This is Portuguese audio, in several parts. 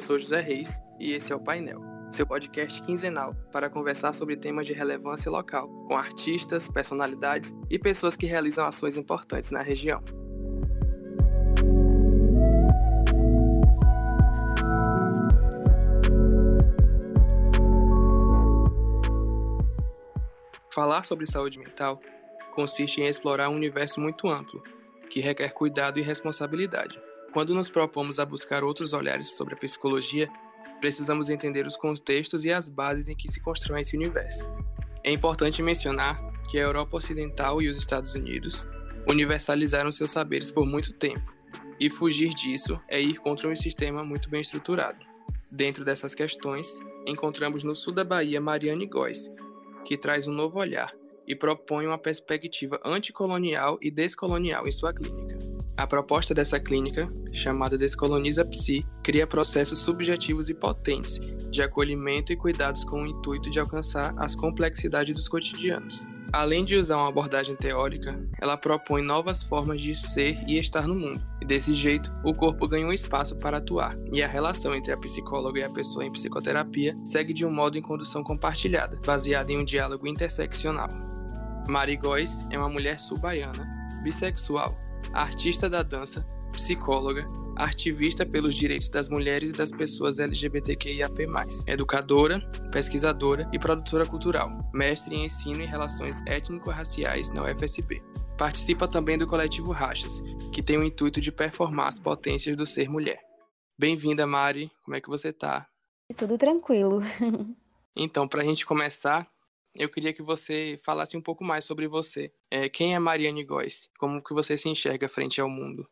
Eu sou José Reis e esse é o Painel, seu podcast quinzenal para conversar sobre temas de relevância local, com artistas, personalidades e pessoas que realizam ações importantes na região. Falar sobre saúde mental consiste em explorar um universo muito amplo, que requer cuidado e responsabilidade. Quando nos propomos a buscar outros olhares sobre a psicologia, precisamos entender os contextos e as bases em que se constrói esse universo. É importante mencionar que a Europa Ocidental e os Estados Unidos universalizaram seus saberes por muito tempo, e fugir disso é ir contra um sistema muito bem estruturado. Dentro dessas questões, encontramos no sul da Bahia Mariane Góes, que traz um novo olhar e propõe uma perspectiva anticolonial e descolonial em sua clínica. A proposta dessa clínica, chamada Descoloniza Psi, cria processos subjetivos e potentes de acolhimento e cuidados com o intuito de alcançar as complexidades dos cotidianos. Além de usar uma abordagem teórica, ela propõe novas formas de ser e estar no mundo. E desse jeito, o corpo ganha um espaço para atuar, e a relação entre a psicóloga e a pessoa em psicoterapia segue de um modo em condução compartilhada, baseada em um diálogo interseccional. Mari Góes é uma mulher sul-baiana, bissexual, artista da dança, psicóloga, ativista pelos direitos das mulheres e das pessoas LGBTQIAP+, educadora, pesquisadora e produtora cultural, mestre em ensino e relações étnico-raciais na UFSB. Participa também do coletivo Rachas, que tem o intuito de performar as potências do ser mulher. Bem-vinda, Mari. Como é que você tá? Tudo tranquilo. então, para a gente começar, eu queria que você falasse um pouco mais sobre você. É, quem é Mariane Góes? Como que você se enxerga frente ao mundo?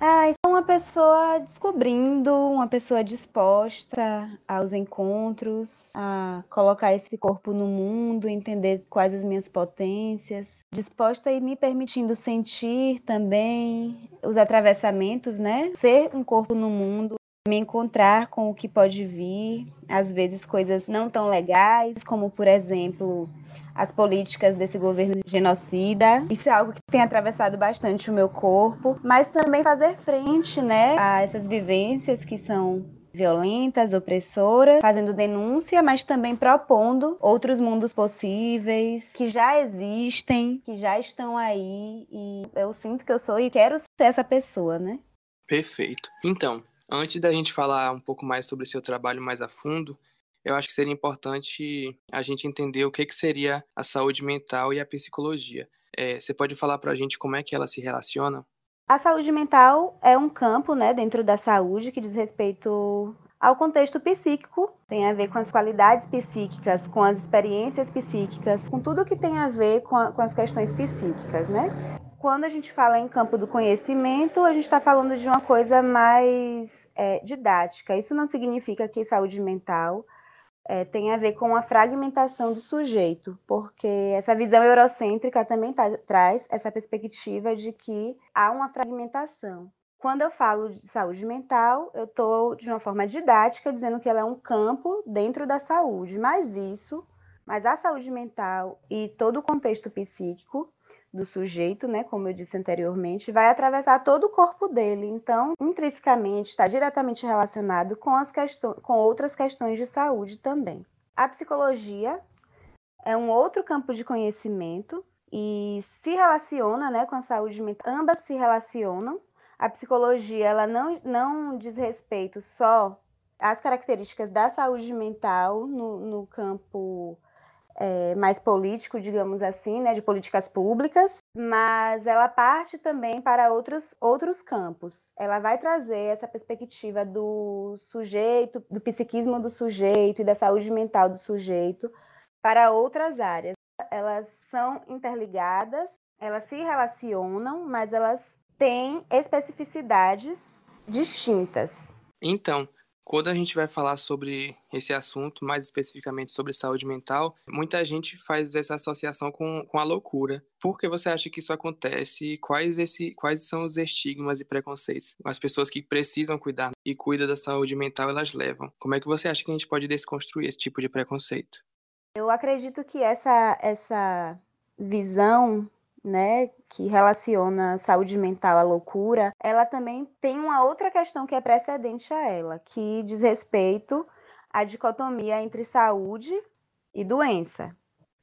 Ah, sou uma pessoa descobrindo, uma pessoa disposta aos encontros, a colocar esse corpo no mundo, entender quais as minhas potências, disposta e me permitindo sentir também os atravessamentos, né? Ser um corpo no mundo me encontrar com o que pode vir, às vezes coisas não tão legais, como por exemplo as políticas desse governo genocida. Isso é algo que tem atravessado bastante o meu corpo, mas também fazer frente, né, a essas vivências que são violentas, opressoras, fazendo denúncia, mas também propondo outros mundos possíveis que já existem, que já estão aí e eu sinto que eu sou e quero ser essa pessoa, né? Perfeito. Então, Antes da gente falar um pouco mais sobre seu trabalho mais a fundo, eu acho que seria importante a gente entender o que, que seria a saúde mental e a psicologia. É, você pode falar para a gente como é que elas se relacionam? A saúde mental é um campo né, dentro da saúde que diz respeito ao contexto psíquico, tem a ver com as qualidades psíquicas, com as experiências psíquicas, com tudo que tem a ver com, a, com as questões psíquicas, né? Quando a gente fala em campo do conhecimento, a gente está falando de uma coisa mais é, didática. Isso não significa que saúde mental é, tem a ver com a fragmentação do sujeito, porque essa visão eurocêntrica também tá, traz essa perspectiva de que há uma fragmentação. Quando eu falo de saúde mental, eu estou de uma forma didática dizendo que ela é um campo dentro da saúde, mas isso, mas a saúde mental e todo o contexto psíquico do sujeito, né, como eu disse anteriormente, vai atravessar todo o corpo dele. Então, intrinsecamente, está diretamente relacionado com, as questões, com outras questões de saúde também. A psicologia é um outro campo de conhecimento e se relaciona né, com a saúde mental. Ambas se relacionam. A psicologia ela não, não diz respeito só às características da saúde mental no, no campo é, mais político, digamos assim, né, de políticas públicas, mas ela parte também para outros, outros campos. Ela vai trazer essa perspectiva do sujeito, do psiquismo do sujeito e da saúde mental do sujeito para outras áreas. Elas são interligadas, elas se relacionam, mas elas têm especificidades distintas. Então, quando a gente vai falar sobre esse assunto, mais especificamente sobre saúde mental, muita gente faz essa associação com, com a loucura. Por que você acha que isso acontece? Quais, esse, quais são os estigmas e preconceitos as pessoas que precisam cuidar e cuidam da saúde mental elas levam? Como é que você acha que a gente pode desconstruir esse tipo de preconceito? Eu acredito que essa, essa visão né, que relaciona saúde mental à loucura, ela também tem uma outra questão que é precedente a ela, que diz respeito à dicotomia entre saúde e doença.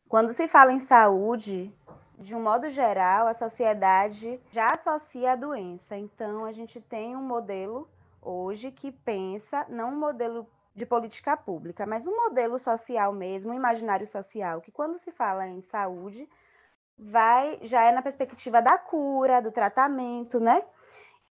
Quando se fala em saúde, de um modo geral, a sociedade já associa a doença. Então, a gente tem um modelo hoje que pensa, não um modelo de política pública, mas um modelo social mesmo, um imaginário social, que quando se fala em saúde, vai já é na perspectiva da cura, do tratamento, né?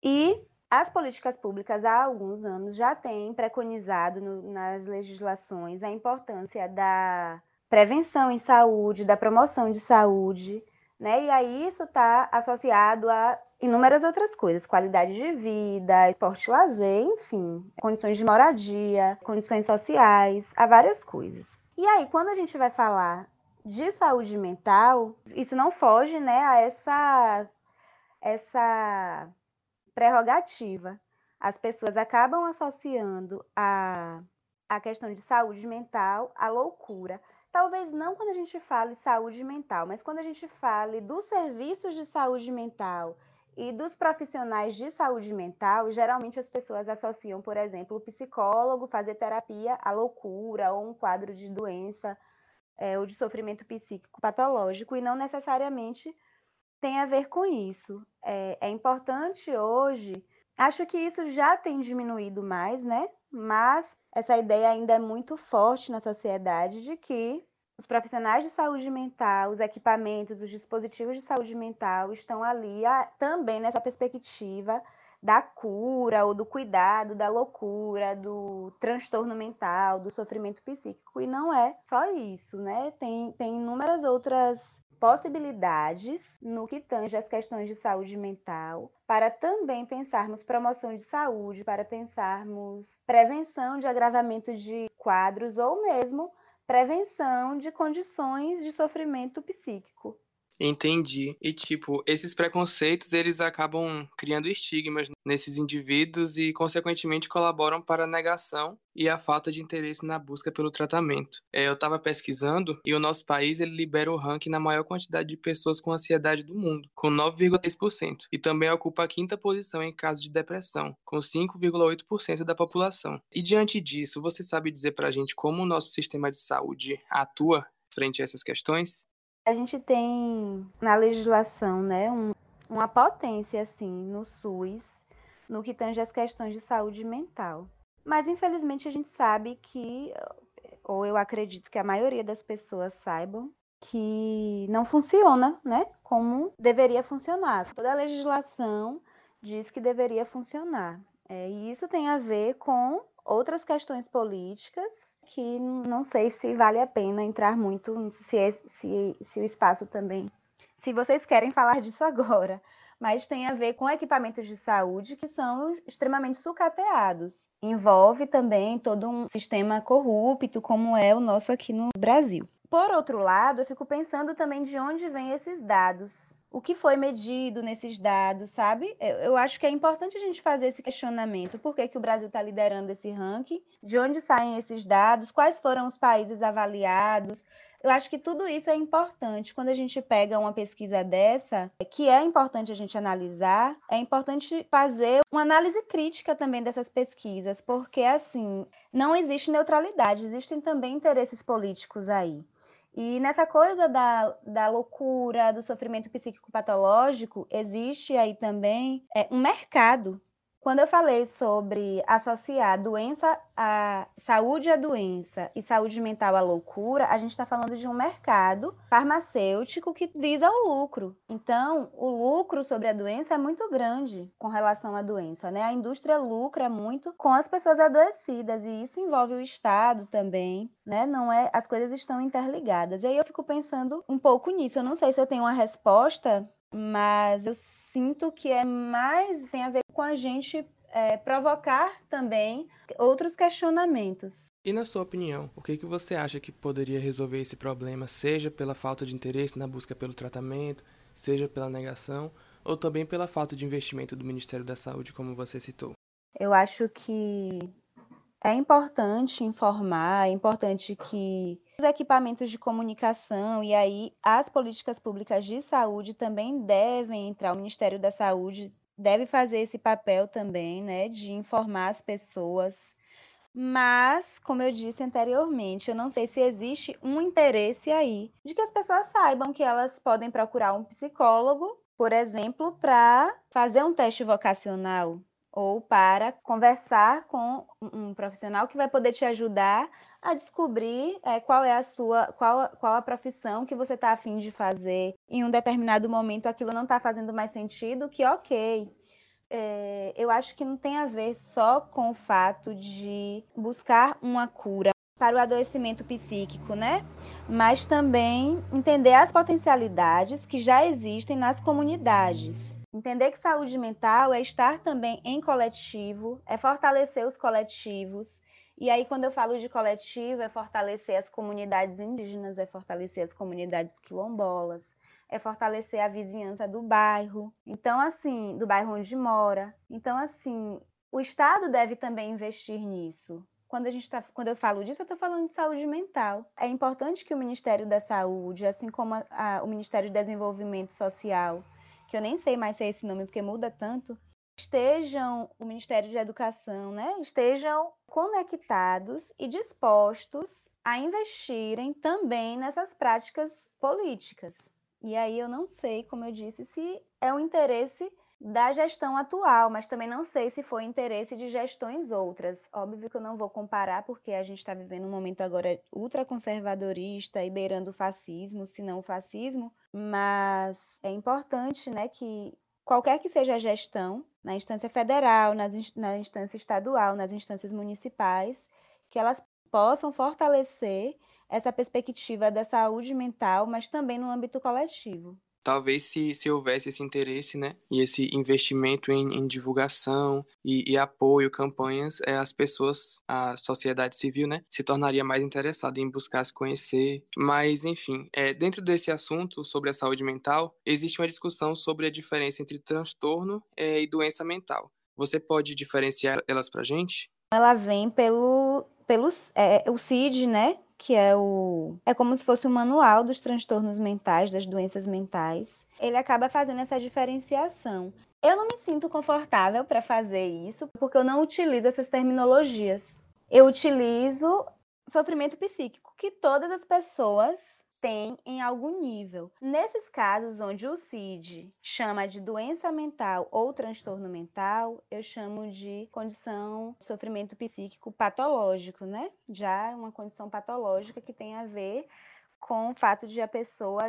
E as políticas públicas há alguns anos já têm preconizado no, nas legislações a importância da prevenção em saúde, da promoção de saúde, né? E aí isso está associado a inúmeras outras coisas, qualidade de vida, esporte lazer, enfim, condições de moradia, condições sociais, há várias coisas. E aí, quando a gente vai falar de saúde mental, isso não foge né, a essa, essa prerrogativa. As pessoas acabam associando a, a questão de saúde mental à loucura. Talvez não quando a gente fale saúde mental, mas quando a gente fale dos serviços de saúde mental e dos profissionais de saúde mental, geralmente as pessoas associam, por exemplo, o psicólogo fazer terapia à loucura ou um quadro de doença é, ou de sofrimento psíquico patológico, e não necessariamente tem a ver com isso. É, é importante hoje, acho que isso já tem diminuído mais, né? Mas essa ideia ainda é muito forte na sociedade de que os profissionais de saúde mental, os equipamentos, os dispositivos de saúde mental estão ali a, também nessa perspectiva da cura ou do cuidado da loucura, do transtorno mental, do sofrimento psíquico. E não é só isso, né? Tem, tem inúmeras outras possibilidades no que tange as questões de saúde mental, para também pensarmos promoção de saúde, para pensarmos prevenção de agravamento de quadros ou mesmo prevenção de condições de sofrimento psíquico. Entendi. E tipo, esses preconceitos eles acabam criando estigmas nesses indivíduos e consequentemente colaboram para a negação e a falta de interesse na busca pelo tratamento. É, eu estava pesquisando e o nosso país ele libera o ranking na maior quantidade de pessoas com ansiedade do mundo, com 9,3%, e também ocupa a quinta posição em casos de depressão, com 5,8% da população. E diante disso, você sabe dizer para a gente como o nosso sistema de saúde atua frente a essas questões? A gente tem na legislação, né, um, uma potência assim no SUS, no que tange as questões de saúde mental. Mas infelizmente a gente sabe que, ou eu acredito que a maioria das pessoas saibam que não funciona, né, como deveria funcionar. Toda a legislação diz que deveria funcionar. É, e isso tem a ver com outras questões políticas que não sei se vale a pena entrar muito, se, é, se, se o espaço também. Se vocês querem falar disso agora, mas tem a ver com equipamentos de saúde que são extremamente sucateados. Envolve também todo um sistema corrupto, como é o nosso aqui no Brasil. Por outro lado, eu fico pensando também de onde vêm esses dados o que foi medido nesses dados, sabe? Eu, eu, acho que é importante a gente fazer esse questionamento. Por que, que o Brasil está liderando esse ranking? De onde saem esses dados? Quais foram os países avaliados? Eu acho que tudo isso é importante. Quando a gente pega uma pesquisa dessa, que é importante a gente analisar, é importante fazer uma análise crítica também dessas pesquisas, porque, assim, não existe neutralidade, existem também interesses políticos aí. E nessa coisa da, da loucura, do sofrimento psíquico patológico, existe aí também é, um mercado quando eu falei sobre associar doença saúde à doença e saúde mental à loucura, a gente está falando de um mercado farmacêutico que visa o lucro. Então, o lucro sobre a doença é muito grande com relação à doença, né? A indústria lucra muito com as pessoas adoecidas e isso envolve o Estado também, né? Não é, as coisas estão interligadas. E aí eu fico pensando um pouco nisso. Eu não sei se eu tenho uma resposta mas eu sinto que é mais tem a ver com a gente é, provocar também outros questionamentos. E na sua opinião, o que, que você acha que poderia resolver esse problema, seja pela falta de interesse na busca pelo tratamento, seja pela negação, ou também pela falta de investimento do Ministério da Saúde, como você citou? Eu acho que é importante informar, é importante que equipamentos de comunicação e aí as políticas públicas de saúde também devem entrar. O Ministério da Saúde deve fazer esse papel também, né, de informar as pessoas. Mas, como eu disse anteriormente, eu não sei se existe um interesse aí de que as pessoas saibam que elas podem procurar um psicólogo, por exemplo, para fazer um teste vocacional ou para conversar com um profissional que vai poder te ajudar a descobrir é, qual é a sua, qual, qual a profissão que você está afim de fazer. Em um determinado momento aquilo não está fazendo mais sentido, que ok. É, eu acho que não tem a ver só com o fato de buscar uma cura para o adoecimento psíquico, né? Mas também entender as potencialidades que já existem nas comunidades. Entender que saúde mental é estar também em coletivo, é fortalecer os coletivos, e aí, quando eu falo de coletivo, é fortalecer as comunidades indígenas, é fortalecer as comunidades quilombolas, é fortalecer a vizinhança do bairro. Então, assim, do bairro onde mora. Então, assim, o Estado deve também investir nisso. Quando, a gente tá, quando eu falo disso, eu estou falando de saúde mental. É importante que o Ministério da Saúde, assim como a, a, o Ministério de Desenvolvimento Social, que eu nem sei mais se é esse nome porque muda tanto, estejam o Ministério de Educação, né, estejam conectados e dispostos a investirem também nessas práticas políticas. E aí eu não sei, como eu disse, se é o interesse da gestão atual, mas também não sei se foi interesse de gestões outras. Óbvio que eu não vou comparar, porque a gente está vivendo um momento agora ultraconservadorista e beirando o fascismo, se não o fascismo, mas é importante né, que qualquer que seja a gestão, na instância federal, nas, na instância estadual, nas instâncias municipais, que elas possam fortalecer essa perspectiva da saúde mental, mas também no âmbito coletivo talvez se, se houvesse esse interesse, né, e esse investimento em, em divulgação e, e, apoio, campanhas, é, as pessoas, a sociedade civil, né, se tornaria mais interessada em buscar se conhecer. Mas, enfim, é, dentro desse assunto sobre a saúde mental, existe uma discussão sobre a diferença entre transtorno é, e doença mental. Você pode diferenciar elas para gente? Ela vem pelo, pelo é, o CID, né, que é o é como se fosse o manual dos transtornos mentais, das doenças mentais. Ele acaba fazendo essa diferenciação. Eu não me sinto confortável para fazer isso, porque eu não utilizo essas terminologias. Eu utilizo sofrimento psíquico, que todas as pessoas tem em algum nível. Nesses casos onde o CID chama de doença mental ou transtorno mental, eu chamo de condição de sofrimento psíquico patológico, né? Já uma condição patológica que tem a ver com o fato de a pessoa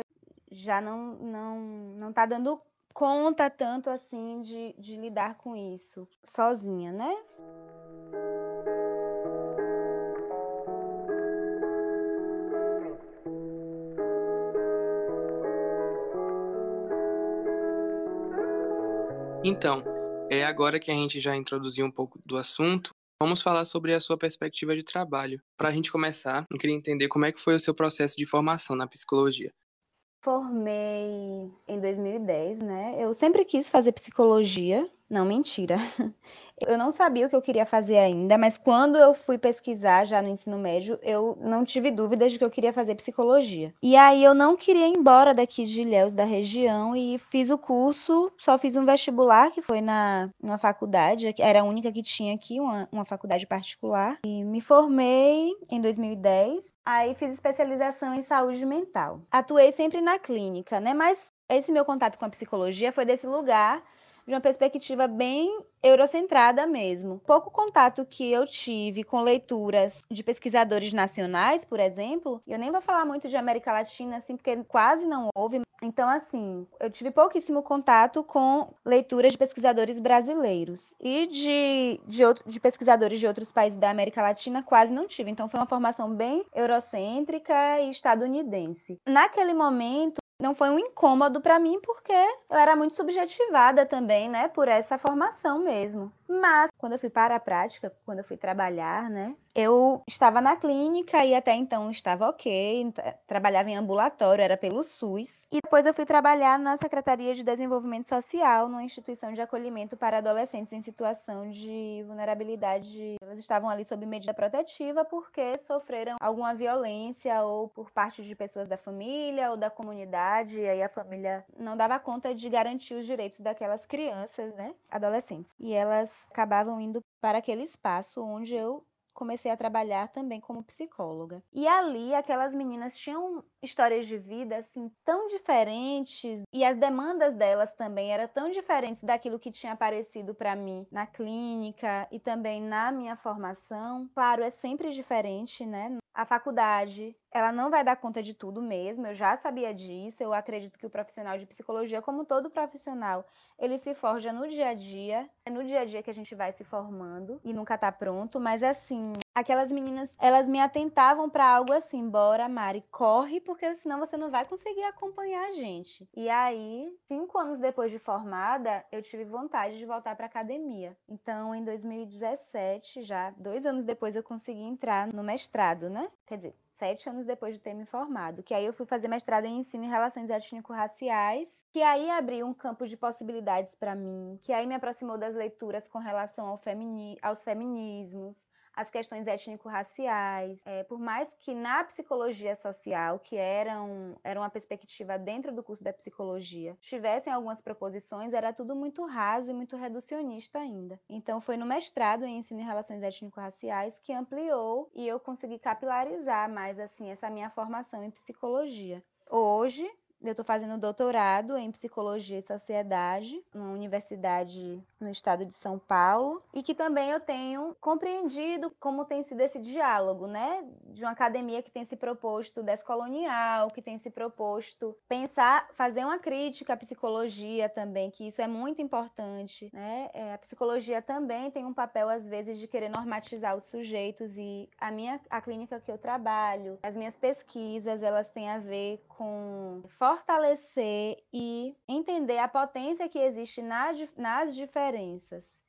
já não não não tá dando conta tanto assim de, de lidar com isso sozinha, né? Então, é agora que a gente já introduziu um pouco do assunto, vamos falar sobre a sua perspectiva de trabalho. Para a gente começar, eu queria entender como é que foi o seu processo de formação na psicologia. Formei em 2010, né? Eu sempre quis fazer psicologia. Não, mentira. Eu não sabia o que eu queria fazer ainda, mas quando eu fui pesquisar já no ensino médio, eu não tive dúvidas de que eu queria fazer psicologia. E aí eu não queria ir embora daqui de Ilhéus, da região, e fiz o curso, só fiz um vestibular, que foi na, na faculdade, era a única que tinha aqui, uma, uma faculdade particular. E me formei em 2010, aí fiz especialização em saúde mental. Atuei sempre na clínica, né? Mas esse meu contato com a psicologia foi desse lugar de uma perspectiva bem eurocentrada mesmo. Pouco contato que eu tive com leituras de pesquisadores nacionais, por exemplo, eu nem vou falar muito de América Latina, assim, porque quase não houve. Então, assim, eu tive pouquíssimo contato com leituras de pesquisadores brasileiros. E de, de, outro, de pesquisadores de outros países da América Latina, quase não tive. Então, foi uma formação bem eurocêntrica e estadunidense. Naquele momento, não foi um incômodo para mim porque eu era muito subjetivada também, né, por essa formação mesmo. Mas quando eu fui para a prática, quando eu fui trabalhar, né, eu estava na clínica e até então estava ok, trabalhava em ambulatório, era pelo SUS. E depois eu fui trabalhar na Secretaria de Desenvolvimento Social, numa instituição de acolhimento para adolescentes em situação de vulnerabilidade. Elas estavam ali sob medida protetiva porque sofreram alguma violência ou por parte de pessoas da família ou da comunidade, e aí a família não dava conta de garantir os direitos daquelas crianças, né, adolescentes. E elas acabavam indo para aquele espaço onde eu comecei a trabalhar também como psicóloga. E ali aquelas meninas tinham histórias de vida assim tão diferentes e as demandas delas também eram tão diferentes daquilo que tinha aparecido para mim na clínica e também na minha formação. Claro, é sempre diferente, né? A faculdade, ela não vai dar conta de tudo mesmo, eu já sabia disso. Eu acredito que o profissional de psicologia, como todo profissional, ele se forja no dia a dia. É no dia a dia que a gente vai se formando e nunca tá pronto, mas assim, aquelas meninas, elas me atentavam para algo assim, bora, Mari, corre, porque senão você não vai conseguir acompanhar a gente. E aí, cinco anos depois de formada, eu tive vontade de voltar para academia. Então, em 2017, já dois anos depois, eu consegui entrar no mestrado, né? Quer dizer, sete anos depois de ter me formado, que aí eu fui fazer mestrado em ensino em relações étnico-raciais, que aí abriu um campo de possibilidades para mim, que aí me aproximou das leituras com relação ao femini aos feminismos, as questões étnico-raciais, é, por mais que na psicologia social, que era, um, era uma perspectiva dentro do curso da psicologia, tivessem algumas proposições, era tudo muito raso e muito reducionista ainda. Então foi no mestrado em ensino em relações étnico-raciais que ampliou e eu consegui capilarizar mais assim essa minha formação em psicologia. Hoje, eu estou fazendo doutorado em psicologia e sociedade numa universidade no estado de São Paulo e que também eu tenho compreendido como tem sido esse diálogo, né, de uma academia que tem se proposto descolonial, que tem se proposto pensar, fazer uma crítica à psicologia também, que isso é muito importante, né? É, a psicologia também tem um papel às vezes de querer normatizar os sujeitos e a minha a clínica que eu trabalho, as minhas pesquisas, elas têm a ver com fortalecer e entender a potência que existe nas, nas diferenças.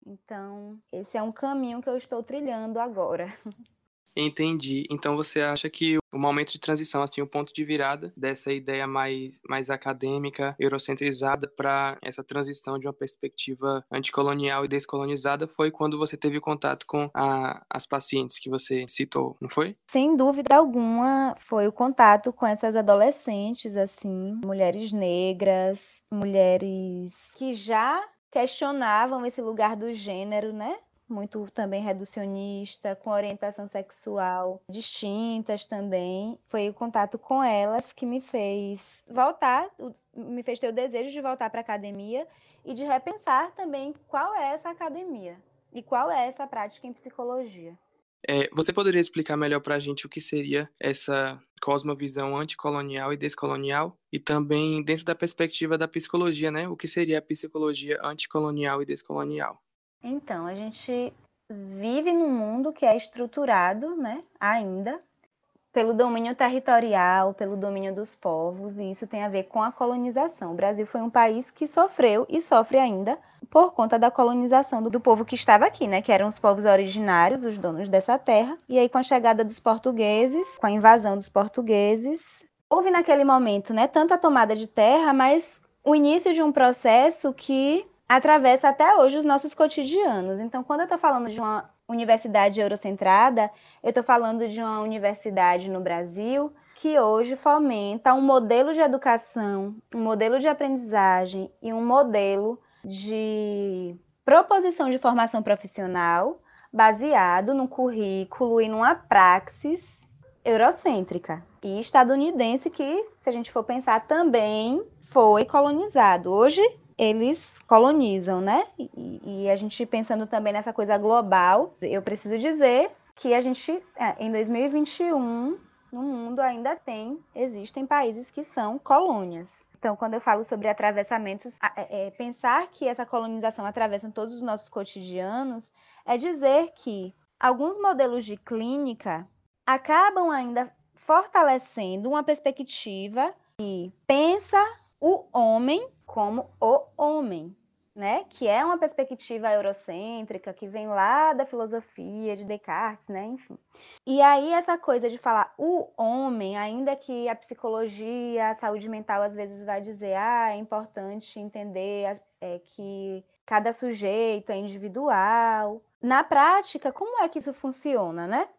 Então, esse é um caminho que eu estou trilhando agora. Entendi. Então você acha que o momento de transição, assim, o ponto de virada dessa ideia mais, mais acadêmica, eurocentrizada, para essa transição de uma perspectiva anticolonial e descolonizada foi quando você teve contato com a, as pacientes que você citou, não foi? Sem dúvida alguma, foi o contato com essas adolescentes, assim, mulheres negras, mulheres que já questionavam esse lugar do gênero, né? muito também reducionista, com orientação sexual distintas também. Foi o contato com elas que me fez voltar, me fez ter o desejo de voltar para a academia e de repensar também qual é essa academia e qual é essa prática em psicologia. É, você poderia explicar melhor para a gente o que seria essa cosmovisão anticolonial e descolonial? E também, dentro da perspectiva da psicologia, né? O que seria a psicologia anticolonial e descolonial? Então, a gente vive num mundo que é estruturado, né, ainda, pelo domínio territorial, pelo domínio dos povos, e isso tem a ver com a colonização. O Brasil foi um país que sofreu e sofre ainda por conta da colonização do povo que estava aqui, né, que eram os povos originários, os donos dessa terra. E aí com a chegada dos portugueses, com a invasão dos portugueses, houve naquele momento, né, tanto a tomada de terra, mas o início de um processo que atravessa até hoje os nossos cotidianos. Então, quando eu estou falando de uma universidade eurocentrada, eu estou falando de uma universidade no Brasil que hoje fomenta um modelo de educação, um modelo de aprendizagem e um modelo de proposição de formação profissional baseado no currículo e numa praxis eurocêntrica e estadunidense que, se a gente for pensar, também foi colonizado. Hoje eles colonizam, né? E, e, a gente pensando também nessa coisa global, eu preciso dizer que a gente, é, em 2021, no mundo ainda tem, existem países que são colônias. Então, quando eu falo sobre atravessamentos, é, é, pensar que essa colonização atravessa todos os nossos cotidianos é dizer que alguns modelos de clínica acabam ainda fortalecendo uma perspectiva que pensa o homem como o homem. Né? Que é uma perspectiva eurocêntrica, que vem lá da filosofia de Descartes, né? Enfim. E aí essa coisa de falar o homem, ainda que a psicologia, a saúde mental às vezes vai dizer, ah, é importante entender é, que cada sujeito é individual. Na prática, como é que isso funciona, né?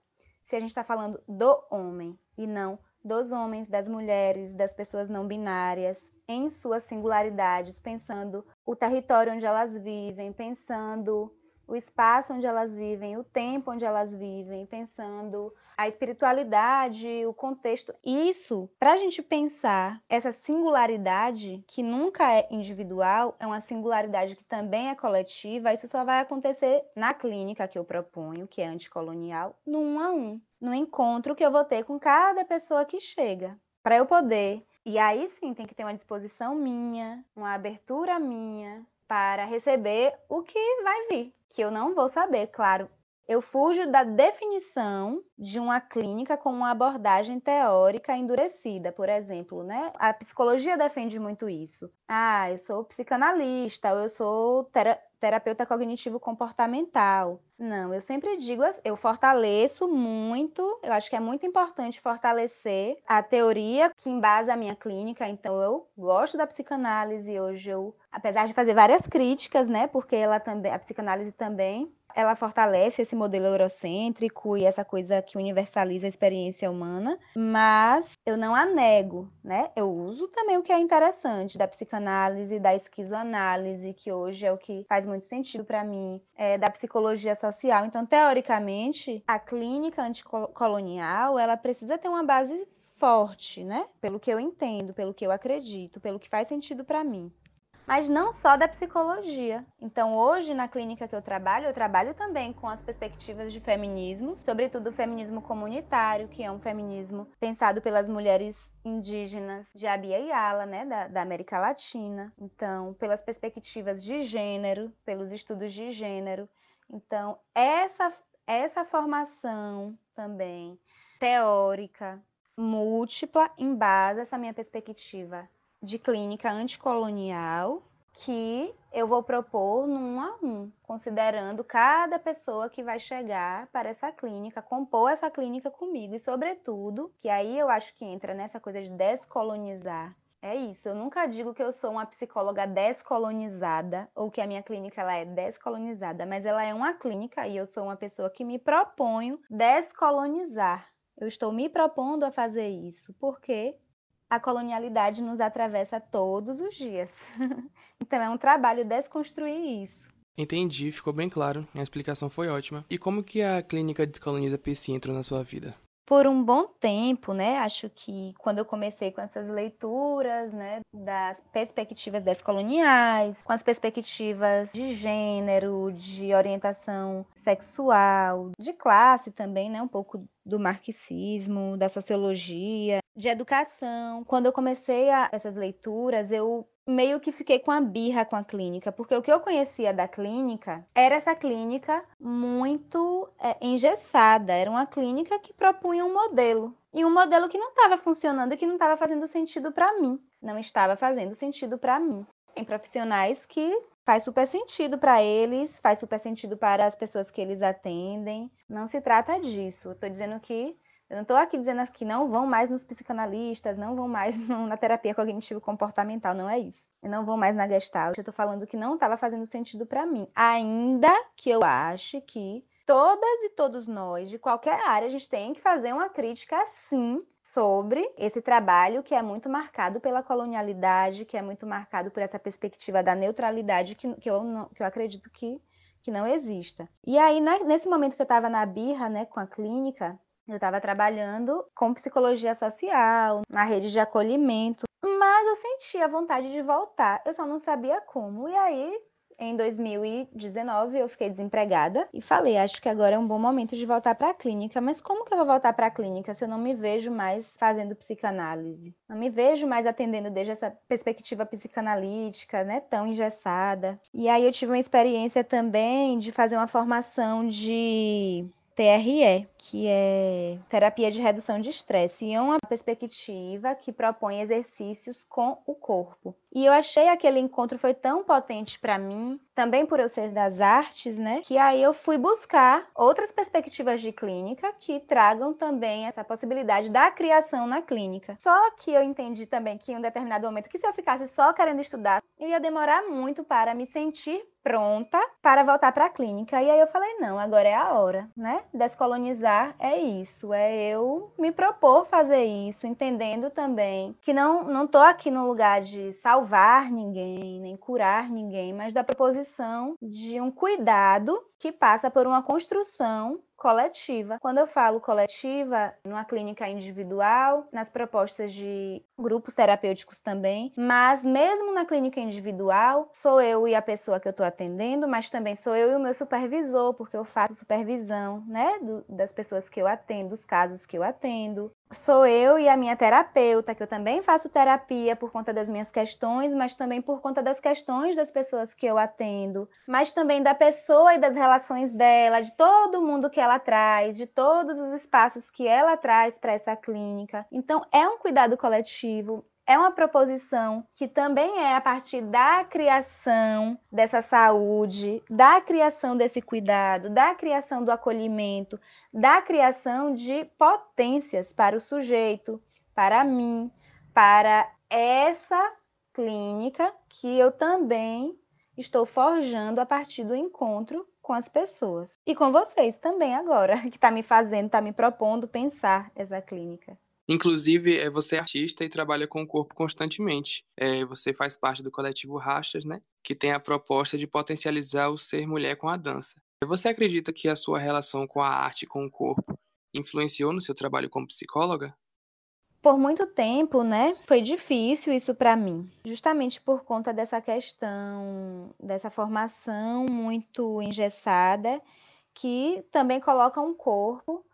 Se a gente está falando do homem e não dos homens, das mulheres, das pessoas não binárias, em suas singularidades, pensando o território onde elas vivem, pensando o espaço onde elas vivem, o tempo onde elas vivem, pensando a espiritualidade, o contexto. Isso, para a gente pensar essa singularidade, que nunca é individual, é uma singularidade que também é coletiva, isso só vai acontecer na clínica que eu proponho, que é anticolonial, no um a um, no encontro que eu vou ter com cada pessoa que chega. Para eu poder e aí sim tem que ter uma disposição minha, uma abertura minha para receber o que vai vir, que eu não vou saber, claro. Eu fujo da definição de uma clínica com uma abordagem teórica endurecida, por exemplo, né? A psicologia defende muito isso. Ah, eu sou psicanalista, ou eu sou tera terapeuta cognitivo comportamental. Não, eu sempre digo, eu fortaleço muito, eu acho que é muito importante fortalecer a teoria que embasa a minha clínica, então eu gosto da psicanálise, hoje eu, apesar de fazer várias críticas, né, porque ela também, a psicanálise também ela fortalece esse modelo eurocêntrico e essa coisa que universaliza a experiência humana, mas eu não a nego, né? Eu uso também o que é interessante da psicanálise, da esquizoanálise, que hoje é o que faz muito sentido para mim, é, da psicologia social. Então, teoricamente, a clínica anticolonial, ela precisa ter uma base forte, né? Pelo que eu entendo, pelo que eu acredito, pelo que faz sentido para mim mas não só da psicologia. Então, hoje, na clínica que eu trabalho, eu trabalho também com as perspectivas de feminismo, sobretudo o feminismo comunitário, que é um feminismo pensado pelas mulheres indígenas de Abia e Ala, né, da, da América Latina. Então, pelas perspectivas de gênero, pelos estudos de gênero. Então, essa, essa formação também teórica, múltipla, embasa essa minha perspectiva de clínica anticolonial que eu vou propor num a um, considerando cada pessoa que vai chegar para essa clínica, compor essa clínica comigo. E, sobretudo, que aí eu acho que entra nessa coisa de descolonizar. É isso, eu nunca digo que eu sou uma psicóloga descolonizada ou que a minha clínica ela é descolonizada, mas ela é uma clínica e eu sou uma pessoa que me proponho descolonizar. Eu estou me propondo a fazer isso, porque a colonialidade nos atravessa todos os dias. então é um trabalho desconstruir isso. Entendi, ficou bem claro. A explicação foi ótima. E como que a clínica Descoloniza PC entrou na sua vida? Por um bom tempo, né? Acho que quando eu comecei com essas leituras, né, das perspectivas descoloniais, com as perspectivas de gênero, de orientação sexual, de classe também, né, um pouco do marxismo, da sociologia, de educação. Quando eu comecei a, essas leituras, eu meio que fiquei com a birra com a clínica, porque o que eu conhecia da clínica era essa clínica muito é, engessada, era uma clínica que propunha um modelo. E um modelo que não estava funcionando e que não estava fazendo sentido para mim. Não estava fazendo sentido para mim. Tem profissionais que faz super sentido para eles, faz super sentido para as pessoas que eles atendem. Não se trata disso. Estou dizendo que eu não estou aqui dizendo que não vão mais nos psicanalistas, não vão mais na terapia cognitivo-comportamental, não é isso. Eu não vou mais na Gestalt. Eu estou falando que não estava fazendo sentido para mim. Ainda que eu ache que todas e todos nós, de qualquer área, a gente tem que fazer uma crítica, sim, sobre esse trabalho que é muito marcado pela colonialidade, que é muito marcado por essa perspectiva da neutralidade que, que, eu, que eu acredito que, que não exista. E aí, nesse momento que eu estava na birra né, com a clínica, eu estava trabalhando com psicologia social, na rede de acolhimento, mas eu sentia vontade de voltar, eu só não sabia como. E aí, em 2019, eu fiquei desempregada e falei: acho que agora é um bom momento de voltar para a clínica. Mas como que eu vou voltar para a clínica se eu não me vejo mais fazendo psicanálise? Não me vejo mais atendendo desde essa perspectiva psicanalítica, né, tão engessada. E aí eu tive uma experiência também de fazer uma formação de TRE, que é terapia de redução de estresse, e é uma perspectiva que propõe exercícios com o corpo. E eu achei aquele encontro foi tão potente para mim, também por eu ser das artes, né? Que aí eu fui buscar outras perspectivas de clínica que tragam também essa possibilidade da criação na clínica. Só que eu entendi também que em um determinado momento que se eu ficasse só querendo estudar, eu ia demorar muito para me sentir pronta para voltar para a clínica. E aí eu falei, não, agora é a hora, né? Descolonizar é isso, é eu me propor fazer isso, entendendo também que não não tô aqui no lugar de salvar ninguém, nem curar ninguém, mas da proposição de um cuidado que passa por uma construção coletiva. Quando eu falo coletiva, numa clínica individual, nas propostas de grupos terapêuticos também, mas mesmo na clínica individual, sou eu e a pessoa que eu estou atendendo, mas também sou eu e o meu supervisor, porque eu faço supervisão, né, do, das pessoas que eu atendo, dos casos que eu atendo sou eu e a minha terapeuta, que eu também faço terapia por conta das minhas questões, mas também por conta das questões das pessoas que eu atendo, mas também da pessoa e das relações dela, de todo mundo que ela traz, de todos os espaços que ela traz para essa clínica. Então, é um cuidado coletivo, é uma proposição que também é a partir da criação dessa saúde, da criação desse cuidado, da criação do acolhimento, da criação de potências para o sujeito, para mim, para essa clínica que eu também estou forjando a partir do encontro com as pessoas. E com vocês também agora, que está me fazendo, está me propondo pensar essa clínica. Inclusive, é, você é artista e trabalha com o corpo constantemente. É, você faz parte do coletivo Rastas, né? Que tem a proposta de potencializar o ser mulher com a dança. Você acredita que a sua relação com a arte e com o corpo influenciou no seu trabalho como psicóloga? Por muito tempo, né, foi difícil isso para mim, justamente por conta dessa questão, dessa formação muito engessada, que também coloca um corpo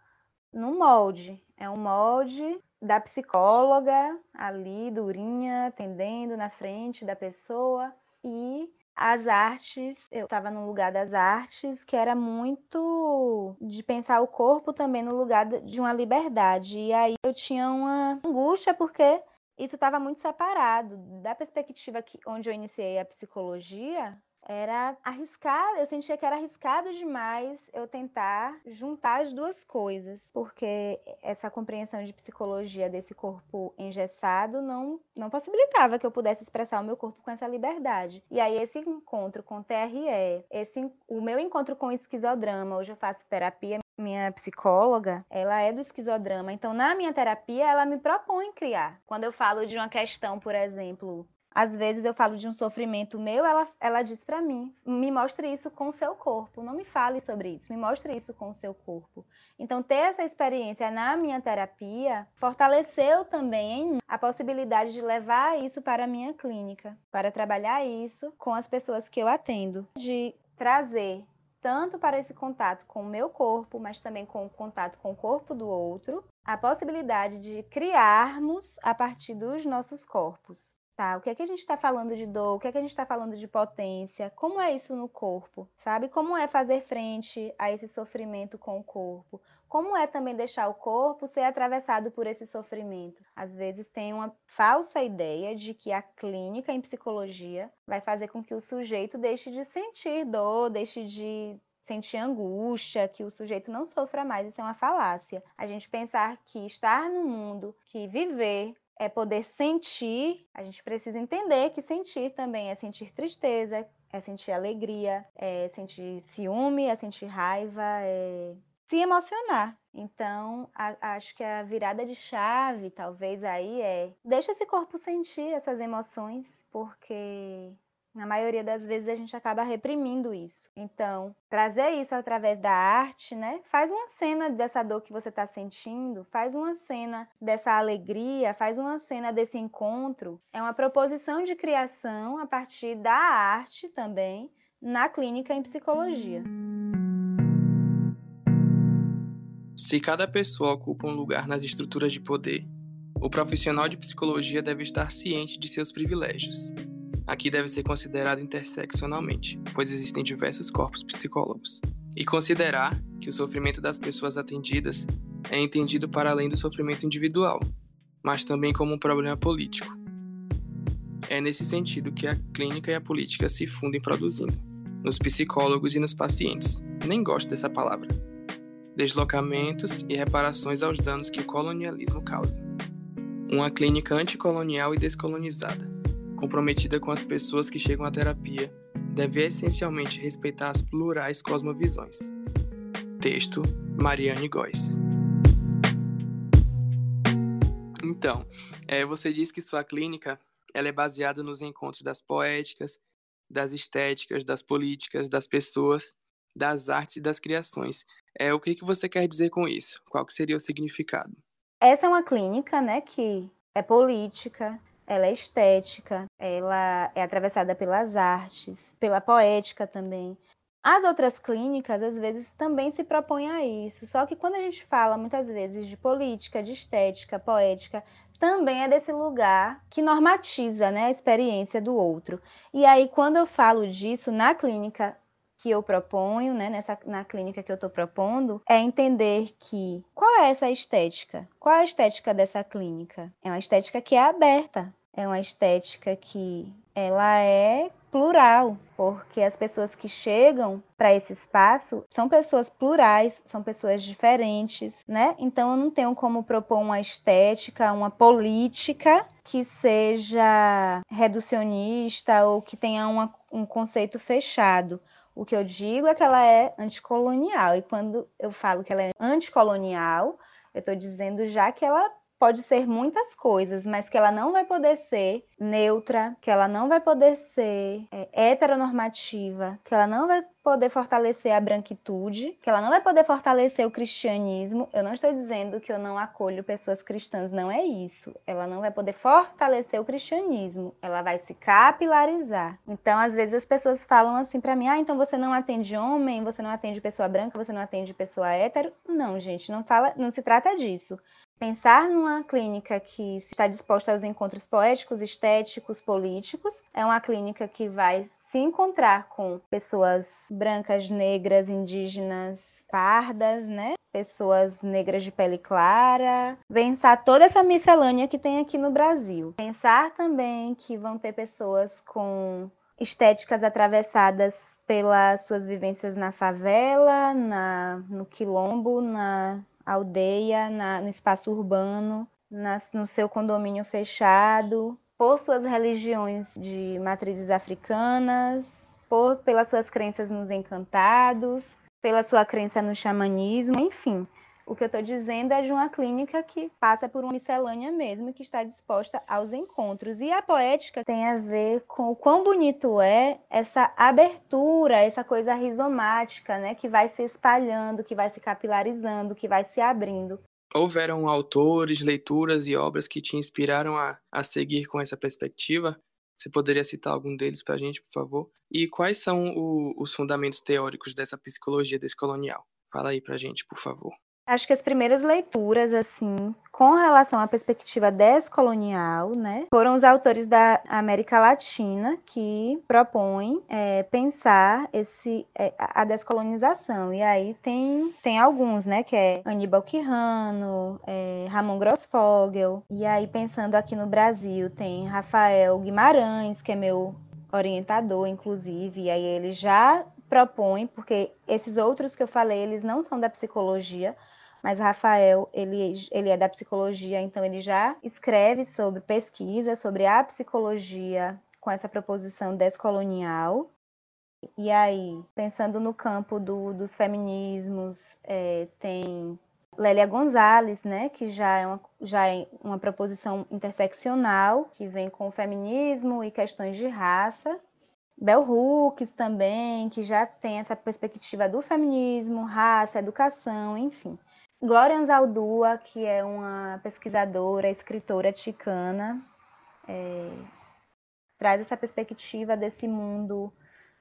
no molde, é um molde da psicóloga ali, durinha, atendendo na frente da pessoa. E as artes, eu estava no lugar das artes, que era muito de pensar o corpo também no lugar de uma liberdade. E aí eu tinha uma angústia porque isso estava muito separado da perspectiva que, onde eu iniciei a psicologia, era arriscado, eu sentia que era arriscado demais eu tentar juntar as duas coisas, porque essa compreensão de psicologia desse corpo engessado não, não possibilitava que eu pudesse expressar o meu corpo com essa liberdade. E aí esse encontro com TRE, esse, o meu encontro com esquizodrama, hoje eu faço terapia, minha psicóloga, ela é do esquizodrama, então na minha terapia ela me propõe criar. Quando eu falo de uma questão, por exemplo, às vezes eu falo de um sofrimento meu, ela, ela diz para mim: me mostre isso com o seu corpo, não me fale sobre isso, me mostre isso com o seu corpo. Então, ter essa experiência na minha terapia fortaleceu também a possibilidade de levar isso para a minha clínica, para trabalhar isso com as pessoas que eu atendo, de trazer tanto para esse contato com o meu corpo, mas também com o contato com o corpo do outro, a possibilidade de criarmos a partir dos nossos corpos. Tá, o que é que a gente está falando de dor, o que é que a gente está falando de potência, como é isso no corpo, sabe? Como é fazer frente a esse sofrimento com o corpo? Como é também deixar o corpo ser atravessado por esse sofrimento? Às vezes tem uma falsa ideia de que a clínica em psicologia vai fazer com que o sujeito deixe de sentir dor, deixe de sentir angústia, que o sujeito não sofra mais, isso é uma falácia. A gente pensar que estar no mundo, que viver é poder sentir, a gente precisa entender que sentir também é sentir tristeza, é sentir alegria, é sentir ciúme, é sentir raiva, é se emocionar. Então, a, acho que a virada de chave, talvez aí é deixa esse corpo sentir essas emoções, porque na maioria das vezes a gente acaba reprimindo isso. Então, trazer isso através da arte, né? Faz uma cena dessa dor que você está sentindo, faz uma cena dessa alegria, faz uma cena desse encontro. É uma proposição de criação a partir da arte também na clínica em psicologia. Se cada pessoa ocupa um lugar nas estruturas de poder, o profissional de psicologia deve estar ciente de seus privilégios aqui deve ser considerado interseccionalmente, pois existem diversos corpos psicólogos. e considerar que o sofrimento das pessoas atendidas é entendido para além do sofrimento individual, mas também como um problema político. É nesse sentido que a clínica e a política se fundem produzindo, nos psicólogos e nos pacientes. Nem gosto dessa palavra. Deslocamentos e reparações aos danos que o colonialismo causa. Uma clínica anticolonial e descolonizada, comprometida com as pessoas que chegam à terapia, deve essencialmente respeitar as plurais cosmovisões. Texto Mariane Góes. Então, é, você diz que sua clínica ela é baseada nos encontros das poéticas, das estéticas, das políticas, das pessoas, das artes e das criações. É, o que, que você quer dizer com isso? Qual que seria o significado? Essa é uma clínica né, que é política, ela é estética, ela é atravessada pelas artes, pela poética também. As outras clínicas, às vezes, também se propõem a isso. Só que quando a gente fala muitas vezes de política, de estética, poética, também é desse lugar que normatiza né, a experiência do outro. E aí, quando eu falo disso na clínica que eu proponho, né, nessa, na clínica que eu estou propondo, é entender que qual é essa estética? Qual é a estética dessa clínica? É uma estética que é aberta, é uma estética que ela é plural, porque as pessoas que chegam para esse espaço são pessoas plurais, são pessoas diferentes, né? Então eu não tenho como propor uma estética, uma política que seja reducionista ou que tenha uma, um conceito fechado. O que eu digo é que ela é anticolonial, e quando eu falo que ela é anticolonial, eu estou dizendo já que ela pode ser muitas coisas, mas que ela não vai poder ser neutra, que ela não vai poder ser é, heteronormativa, que ela não vai poder fortalecer a branquitude, que ela não vai poder fortalecer o cristianismo. Eu não estou dizendo que eu não acolho pessoas cristãs, não é isso. Ela não vai poder fortalecer o cristianismo, ela vai se capilarizar. Então, às vezes as pessoas falam assim para mim: "Ah, então você não atende homem, você não atende pessoa branca, você não atende pessoa hétero". Não, gente, não fala, não se trata disso. Pensar numa clínica que está disposta aos encontros poéticos, estéticos, políticos, é uma clínica que vai se encontrar com pessoas brancas, negras, indígenas, pardas, né? Pessoas negras de pele clara, pensar toda essa miscelânea que tem aqui no Brasil. Pensar também que vão ter pessoas com estéticas atravessadas pelas suas vivências na favela, na, no quilombo, na aldeia, na, no espaço urbano, na, no seu condomínio fechado, por suas religiões de matrizes africanas, por, pelas suas crenças nos encantados, pela sua crença no xamanismo, enfim. O que eu estou dizendo é de uma clínica que passa por uma miscelânea mesmo, que está disposta aos encontros. E a poética tem a ver com o quão bonito é essa abertura, essa coisa rizomática, né? Que vai se espalhando, que vai se capilarizando, que vai se abrindo. Houveram autores, leituras e obras que te inspiraram a, a seguir com essa perspectiva? Você poderia citar algum deles para a gente, por favor? E quais são o, os fundamentos teóricos dessa psicologia descolonial? Fala aí para a gente, por favor. Acho que as primeiras leituras, assim, com relação à perspectiva descolonial, né, foram os autores da América Latina que propõem é, pensar esse, é, a descolonização. E aí tem, tem alguns, né, que é Aníbal Quirrano, é, Ramon Grossfogel. E aí, pensando aqui no Brasil, tem Rafael Guimarães, que é meu orientador, inclusive, e aí ele já propõe, porque esses outros que eu falei, eles não são da psicologia, mas Rafael, ele, ele é da psicologia, então ele já escreve sobre pesquisa, sobre a psicologia com essa proposição descolonial. E aí, pensando no campo do, dos feminismos, é, tem Lélia Gonzalez, né, que já é, uma, já é uma proposição interseccional, que vem com o feminismo e questões de raça. Bell Hooks também, que já tem essa perspectiva do feminismo, raça, educação, enfim. Glória Anzaldúa, que é uma pesquisadora, escritora ticana, é, traz essa perspectiva desse mundo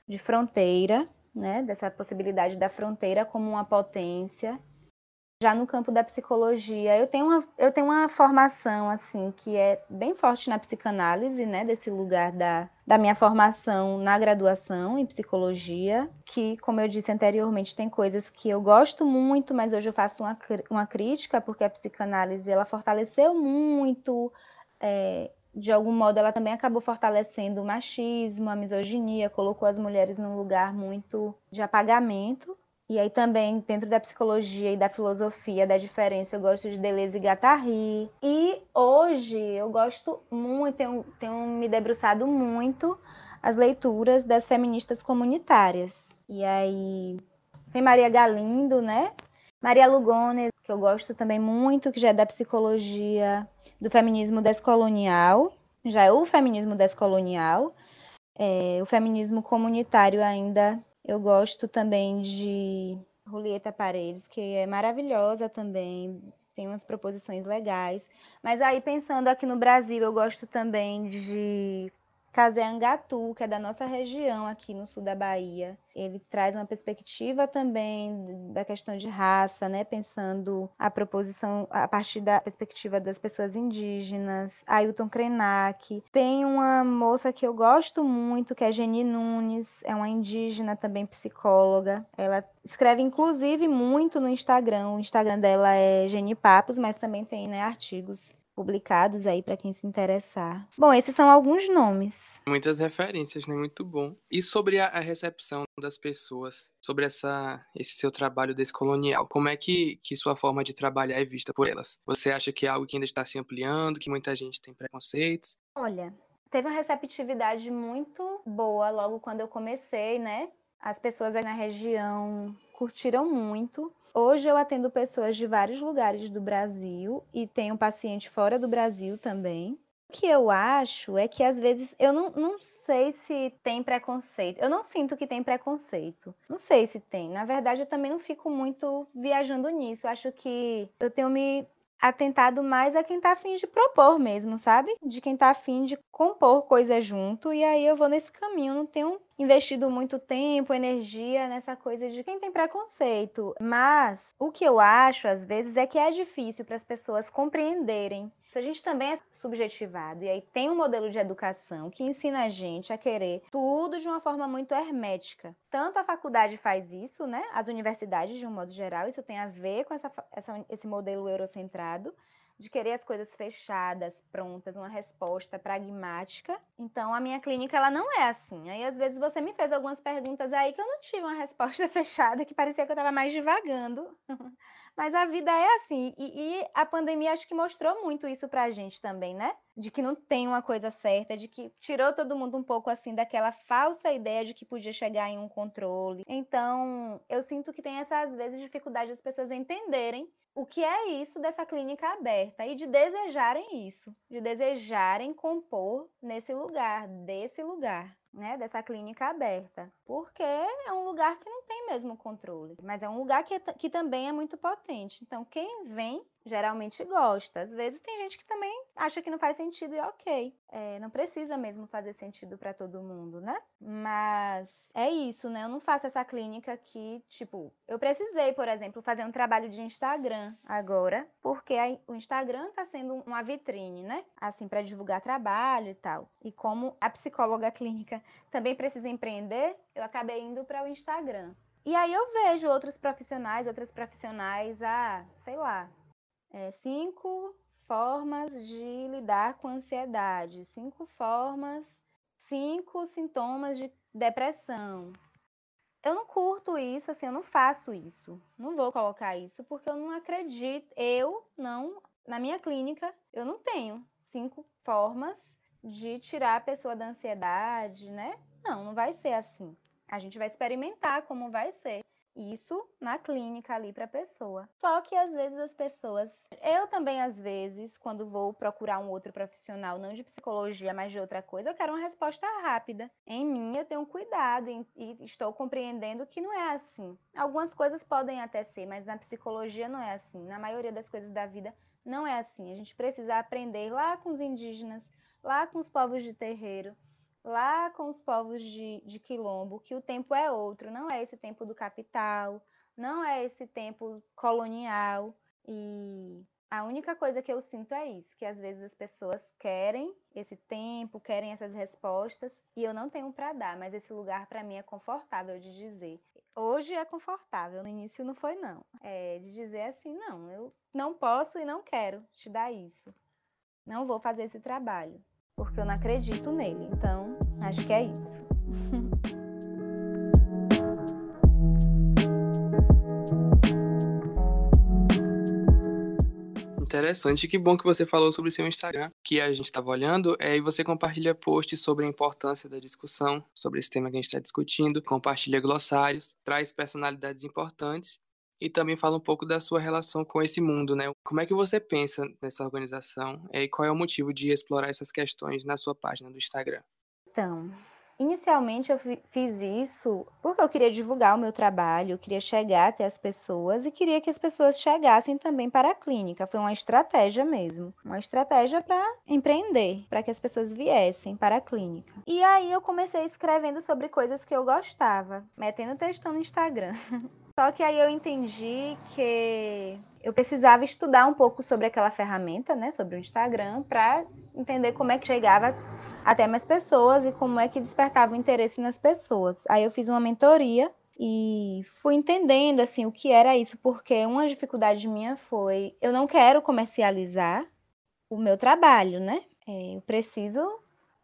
de fronteira, né, dessa possibilidade da fronteira como uma potência. Já no campo da psicologia, eu tenho uma, eu tenho uma formação assim que é bem forte na psicanálise, né, desse lugar da, da minha formação na graduação em psicologia, que, como eu disse anteriormente, tem coisas que eu gosto muito, mas hoje eu faço uma, uma crítica, porque a psicanálise ela fortaleceu muito. É, de algum modo, ela também acabou fortalecendo o machismo, a misoginia, colocou as mulheres num lugar muito de apagamento. E aí também, dentro da psicologia e da filosofia da diferença, eu gosto de Deleuze e Guattari. E hoje eu gosto muito, tenho, tenho me debruçado muito as leituras das feministas comunitárias. E aí tem Maria Galindo, né? Maria Lugones, que eu gosto também muito, que já é da psicologia do feminismo descolonial, já é o feminismo descolonial. É, o feminismo comunitário ainda eu gosto também de Julieta Paredes, que é maravilhosa também, tem umas proposições legais. Mas aí, pensando aqui no Brasil, eu gosto também de Caseangatu, que é da nossa região aqui no sul da Bahia. Ele traz uma perspectiva também da questão de raça, né? Pensando a proposição a partir da perspectiva das pessoas indígenas. Ailton Krenak. Tem uma moça que eu gosto muito, que é Geni Nunes, é uma indígena também psicóloga. Ela escreve inclusive muito no Instagram. O Instagram dela é Geni Papos, mas também tem né, artigos publicados aí para quem se interessar. Bom, esses são alguns nomes. Muitas referências, né? Muito bom. E sobre a, recepção das pessoas, sobre essa, esse seu trabalho descolonial, como é que, que sua forma de trabalhar é vista por elas? Você acha que é algo que ainda está se ampliando, que muita gente tem preconceitos? Olha, teve uma receptividade muito boa logo quando eu comecei, né? As pessoas aí na região curtiram muito. Hoje eu atendo pessoas de vários lugares do Brasil e tenho paciente fora do Brasil também. O que eu acho é que às vezes eu não, não sei se tem preconceito. Eu não sinto que tem preconceito. Não sei se tem. Na verdade, eu também não fico muito viajando nisso. Eu acho que eu tenho me atentado mais a quem tá afim de propor mesmo, sabe? De quem tá afim de compor coisa junto. E aí eu vou nesse caminho. Não tenho investido muito tempo, energia nessa coisa de quem tem preconceito. Mas o que eu acho, às vezes, é que é difícil para as pessoas compreenderem a gente também é subjetivado. E aí tem um modelo de educação que ensina a gente a querer tudo de uma forma muito hermética. Tanto a faculdade faz isso, né? As universidades, de um modo geral, isso tem a ver com essa, essa, esse modelo eurocentrado de querer as coisas fechadas, prontas, uma resposta pragmática. Então, a minha clínica ela não é assim. Aí, às vezes, você me fez algumas perguntas aí que eu não tive uma resposta fechada, que parecia que eu estava mais divagando. Mas a vida é assim. E, e, a pandemia acho que mostrou muito isso pra gente também, né? De que não tem uma coisa certa, de que tirou todo mundo um pouco assim daquela falsa ideia de que podia chegar em um controle. Então, eu sinto que tem essa, às vezes, dificuldade das pessoas entenderem o que é isso dessa clínica aberta e de desejarem isso, de desejarem compor nesse lugar, desse lugar né, dessa clínica aberta, porque é um lugar que não tem mesmo controle, mas é um lugar que, que também é muito potente. Então, quem vem geralmente gosta. Às vezes tem gente que também acha que não faz sentido e ok. É, não precisa mesmo fazer sentido para todo mundo, né? Mas é isso, né? Eu não faço essa clínica que, tipo, eu precisei, por exemplo, fazer um trabalho de Instagram agora, porque o Instagram tá sendo uma vitrine, né? Assim, para divulgar trabalho e tal. E como a psicóloga clínica também precisa empreender, eu acabei indo para o Instagram. E aí eu vejo outros profissionais, outras profissionais, ah, sei lá, é, cinco formas de lidar com ansiedade, cinco formas, cinco sintomas de depressão. Eu não curto isso, assim, eu não faço isso. Não vou colocar isso porque eu não acredito, eu não, na minha clínica, eu não tenho cinco formas de tirar a pessoa da ansiedade, né? Não, não vai ser assim. A gente vai experimentar como vai ser isso na clínica ali para a pessoa. Só que às vezes as pessoas, eu também às vezes, quando vou procurar um outro profissional, não de psicologia, mas de outra coisa, eu quero uma resposta rápida. Em mim eu tenho cuidado e estou compreendendo que não é assim. Algumas coisas podem até ser, mas na psicologia não é assim. Na maioria das coisas da vida não é assim. A gente precisa aprender lá com os indígenas, lá com os povos de terreiro, lá com os povos de, de quilombo, que o tempo é outro, não é esse tempo do capital, não é esse tempo colonial. E A única coisa que eu sinto é isso, que às vezes as pessoas querem esse tempo, querem essas respostas e eu não tenho para dar, mas esse lugar para mim é confortável de dizer. Hoje é confortável, no início não foi não. É de dizer assim, não, eu não posso e não quero te dar isso. Não vou fazer esse trabalho, porque eu não acredito nele. Então, acho que é isso. Interessante, que bom que você falou sobre seu Instagram, que a gente estava olhando, é, e você compartilha posts sobre a importância da discussão, sobre esse tema que a gente está discutindo, compartilha glossários, traz personalidades importantes e também fala um pouco da sua relação com esse mundo, né? Como é que você pensa nessa organização e qual é o motivo de explorar essas questões na sua página do Instagram? Então, Inicialmente eu fiz isso porque eu queria divulgar o meu trabalho, eu queria chegar até as pessoas e queria que as pessoas chegassem também para a clínica. Foi uma estratégia mesmo, uma estratégia para empreender, para que as pessoas viessem para a clínica. E aí eu comecei escrevendo sobre coisas que eu gostava, metendo textão no Instagram. Só que aí eu entendi que eu precisava estudar um pouco sobre aquela ferramenta, né, sobre o Instagram, para entender como é que chegava até mais pessoas e como é que despertava o interesse nas pessoas. Aí eu fiz uma mentoria e fui entendendo assim o que era isso, porque uma dificuldade minha foi eu não quero comercializar o meu trabalho, né? É, eu preciso,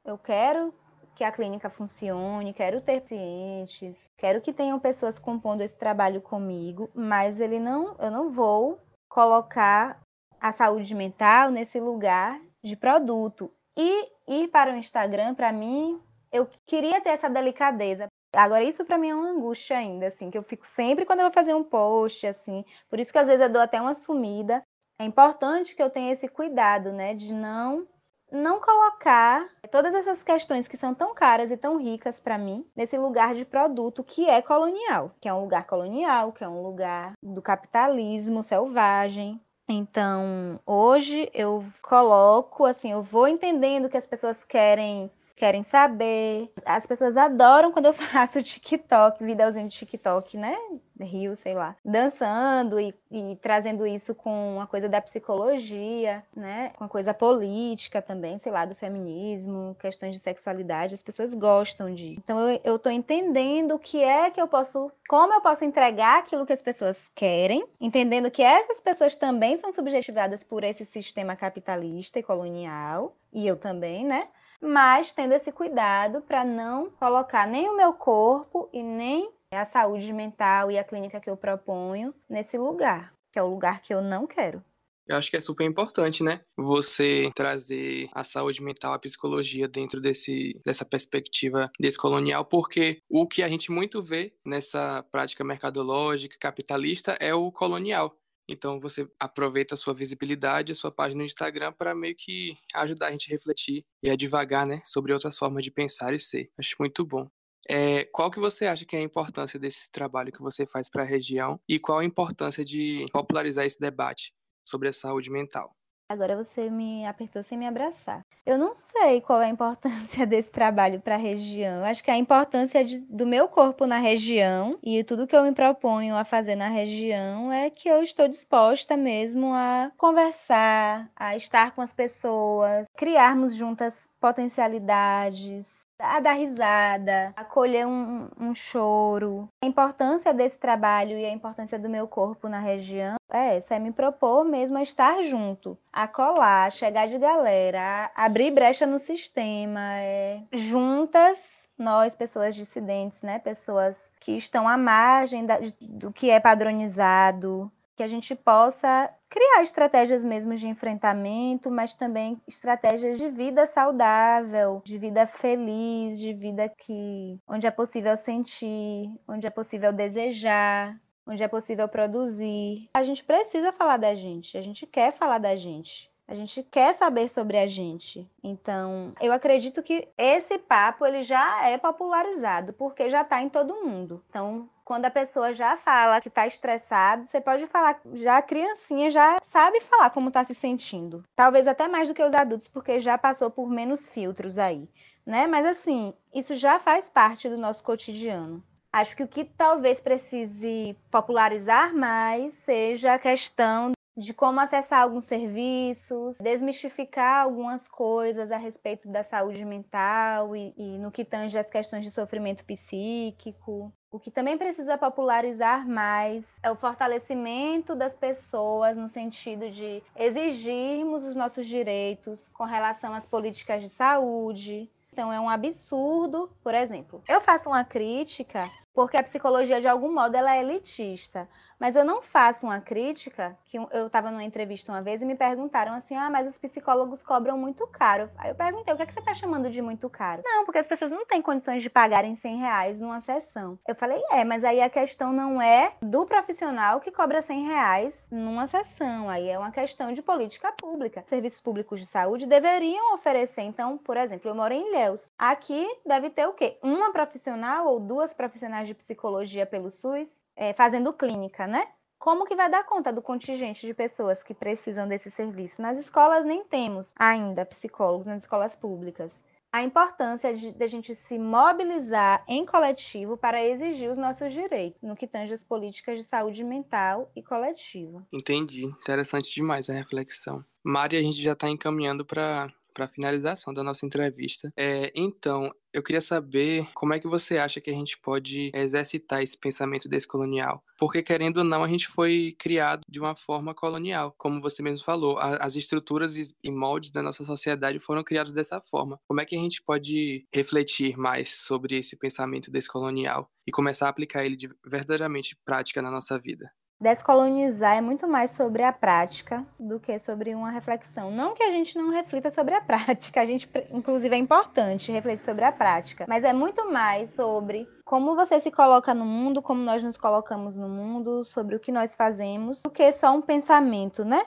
eu quero que a clínica funcione, quero ter clientes, quero que tenham pessoas compondo esse trabalho comigo, mas ele não, eu não vou colocar a saúde mental nesse lugar de produto. E ir para o Instagram, para mim, eu queria ter essa delicadeza. Agora, isso para mim é uma angústia ainda, assim, que eu fico sempre quando eu vou fazer um post, assim. Por isso que às vezes eu dou até uma sumida. É importante que eu tenha esse cuidado, né, de não não colocar todas essas questões que são tão caras e tão ricas para mim nesse lugar de produto que é colonial, que é um lugar colonial, que é um lugar do capitalismo selvagem, então, hoje eu coloco, assim, eu vou entendendo que as pessoas querem querem saber. As pessoas adoram quando eu faço TikTok, videozinho de TikTok, né? Rio, sei lá, dançando e, e, trazendo isso com uma coisa da psicologia, né? Com a coisa política também, sei lá, do feminismo, questões de sexualidade, as pessoas gostam disso. Então eu, eu tô entendendo o que é que eu posso, como eu posso entregar aquilo que as pessoas querem, entendendo que essas pessoas também são subjetivadas por esse sistema capitalista e colonial, e eu também, né? Mas tendo esse cuidado para não colocar nem o meu corpo e nem a saúde mental e a clínica que eu proponho nesse lugar, que é o lugar que eu não quero. Eu acho que é super importante, né? Você trazer a saúde mental, a psicologia dentro desse, dessa perspectiva descolonial, porque o que a gente muito vê nessa prática mercadológica, capitalista, é o colonial. Então você aproveita a sua visibilidade, a sua página no Instagram para meio que ajudar a gente a refletir e a divagar, né, sobre outras formas de pensar e ser. Acho muito bom. É, qual que você acha que é a importância desse trabalho que você faz para a região e qual a importância de popularizar esse debate sobre a saúde mental? Agora você me apertou sem me abraçar. Eu não sei qual é a importância desse trabalho para a região. Acho que a importância de, do meu corpo na região e tudo que eu me proponho a fazer na região é que eu estou disposta mesmo a conversar, a estar com as pessoas, criarmos juntas potencialidades, a dar risada, acolher um, um, choro. A importância desse trabalho e a importância do meu corpo na região é essa, é me propor mesmo a estar junto, a colar, chegar de galera, abrir brecha no sistema, é, juntas nós, pessoas dissidentes, né, pessoas que estão à margem da, do que é padronizado, que a gente possa criar estratégias mesmo de enfrentamento, mas também estratégias de vida saudável, de vida feliz, de vida que onde é possível sentir, onde é possível desejar, onde é possível produzir. A gente precisa falar da gente, a gente quer falar da gente. A gente quer saber sobre a gente. Então, eu acredito que esse papo ele já é popularizado, porque já está em todo mundo. Então, quando a pessoa já fala que está estressado, você pode falar, já a criancinha já sabe falar como está se sentindo. Talvez até mais do que os adultos, porque já passou por menos filtros aí, né? Mas assim, isso já faz parte do nosso cotidiano. Acho que o que talvez precise popularizar mais seja a questão de como acessar alguns serviços, desmistificar algumas coisas a respeito da saúde mental e, e no que tange as questões de sofrimento psíquico. O que também precisa popularizar mais é o fortalecimento das pessoas no sentido de exigirmos os nossos direitos com relação às políticas de saúde. Então é um absurdo, por exemplo, eu faço uma crítica porque a psicologia de algum modo ela é elitista. Mas eu não faço uma crítica, que eu estava numa entrevista uma vez e me perguntaram assim, ah, mas os psicólogos cobram muito caro. Aí eu perguntei, o que, é que você está chamando de muito caro? Não, porque as pessoas não têm condições de pagarem 100 reais numa sessão. Eu falei, é, mas aí a questão não é do profissional que cobra 100 reais numa sessão, aí é uma questão de política pública. Serviços públicos de saúde deveriam oferecer, então, por exemplo, eu moro em Ilhéus. Aqui deve ter o quê? Uma profissional ou duas profissionais de psicologia pelo SUS, é, fazendo clínica, né? Como que vai dar conta do contingente de pessoas que precisam desse serviço? Nas escolas nem temos ainda psicólogos, nas escolas públicas. A importância de, de a gente se mobilizar em coletivo para exigir os nossos direitos, no que tange as políticas de saúde mental e coletiva. Entendi. Interessante demais a reflexão. Mari, a gente já está encaminhando para para a finalização da nossa entrevista. É, então, eu queria saber como é que você acha que a gente pode exercitar esse pensamento descolonial. Porque, querendo ou não, a gente foi criado de uma forma colonial. Como você mesmo falou, as estruturas e moldes da nossa sociedade foram criados dessa forma. Como é que a gente pode refletir mais sobre esse pensamento descolonial e começar a aplicar ele de verdadeiramente prática na nossa vida? Descolonizar é muito mais sobre a prática do que sobre uma reflexão. Não que a gente não reflita sobre a prática, a gente, inclusive, é importante refletir sobre a prática, mas é muito mais sobre como você se coloca no mundo, como nós nos colocamos no mundo, sobre o que nós fazemos, do que só um pensamento, né?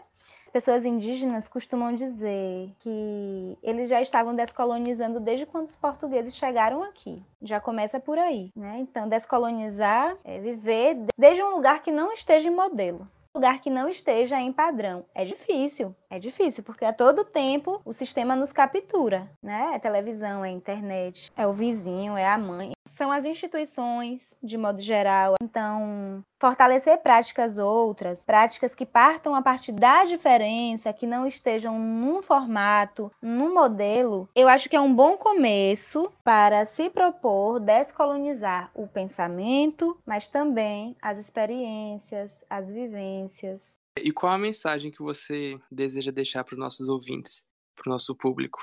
Pessoas indígenas costumam dizer que eles já estavam descolonizando desde quando os portugueses chegaram aqui. Já começa por aí, né? Então, descolonizar é viver desde um lugar que não esteja em modelo lugar que não esteja em padrão. É difícil, é difícil, porque a todo tempo o sistema nos captura, né? É televisão, é internet, é o vizinho, é a mãe são as instituições, de modo geral. Então, fortalecer práticas outras, práticas que partam a partir da diferença, que não estejam num formato, num modelo, eu acho que é um bom começo para se propor descolonizar o pensamento, mas também as experiências, as vivências. E qual a mensagem que você deseja deixar para os nossos ouvintes, para o nosso público?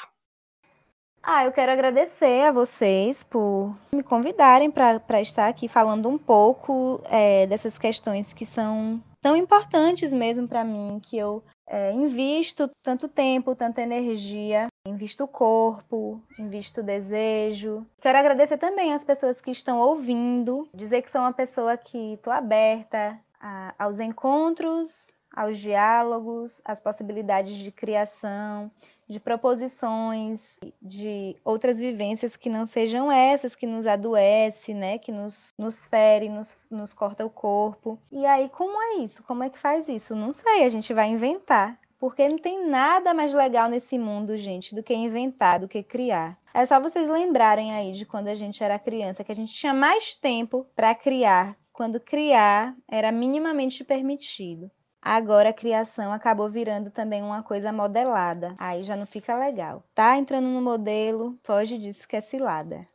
Ah, eu quero agradecer a vocês por me convidarem para estar aqui falando um pouco é, dessas questões que são tão importantes mesmo para mim, que eu é, invisto tanto tempo, tanta energia, invisto o corpo, invisto o desejo. Quero agradecer também às pessoas que estão ouvindo, dizer que sou uma pessoa que estou aberta a, aos encontros, aos diálogos, às possibilidades de criação, de proposições, de outras vivências que não sejam essas, que nos adoece, né? Que nos, nos fere, nos, nos corta o corpo. E aí, como é isso? Como é que faz isso? Não sei, a gente vai inventar. Porque não tem nada mais legal nesse mundo, gente, do que inventar, do que criar. É só vocês lembrarem aí de quando a gente era criança, que a gente tinha mais tempo para criar, quando criar era minimamente permitido. Agora a criação acabou virando também uma coisa modelada. Aí já não fica legal. Tá entrando no modelo, foge disso que é cilada.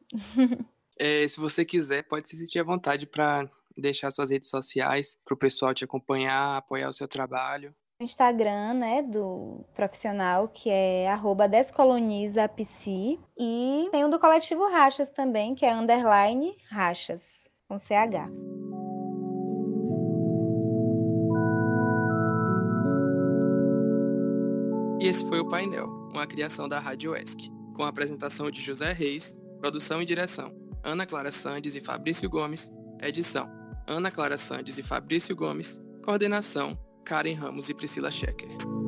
é, se você quiser, pode se sentir à vontade para deixar suas redes sociais para o pessoal te acompanhar, apoiar o seu trabalho. Instagram, né, do profissional, que é descolonizapsi. E tem o do coletivo Rachas também, que é underline Rachas, com CH. E esse foi o painel, uma criação da Rádio ESC, com a apresentação de José Reis, produção e direção, Ana Clara Sandes e Fabrício Gomes, edição, Ana Clara Sandes e Fabrício Gomes, coordenação, Karen Ramos e Priscila Schecker.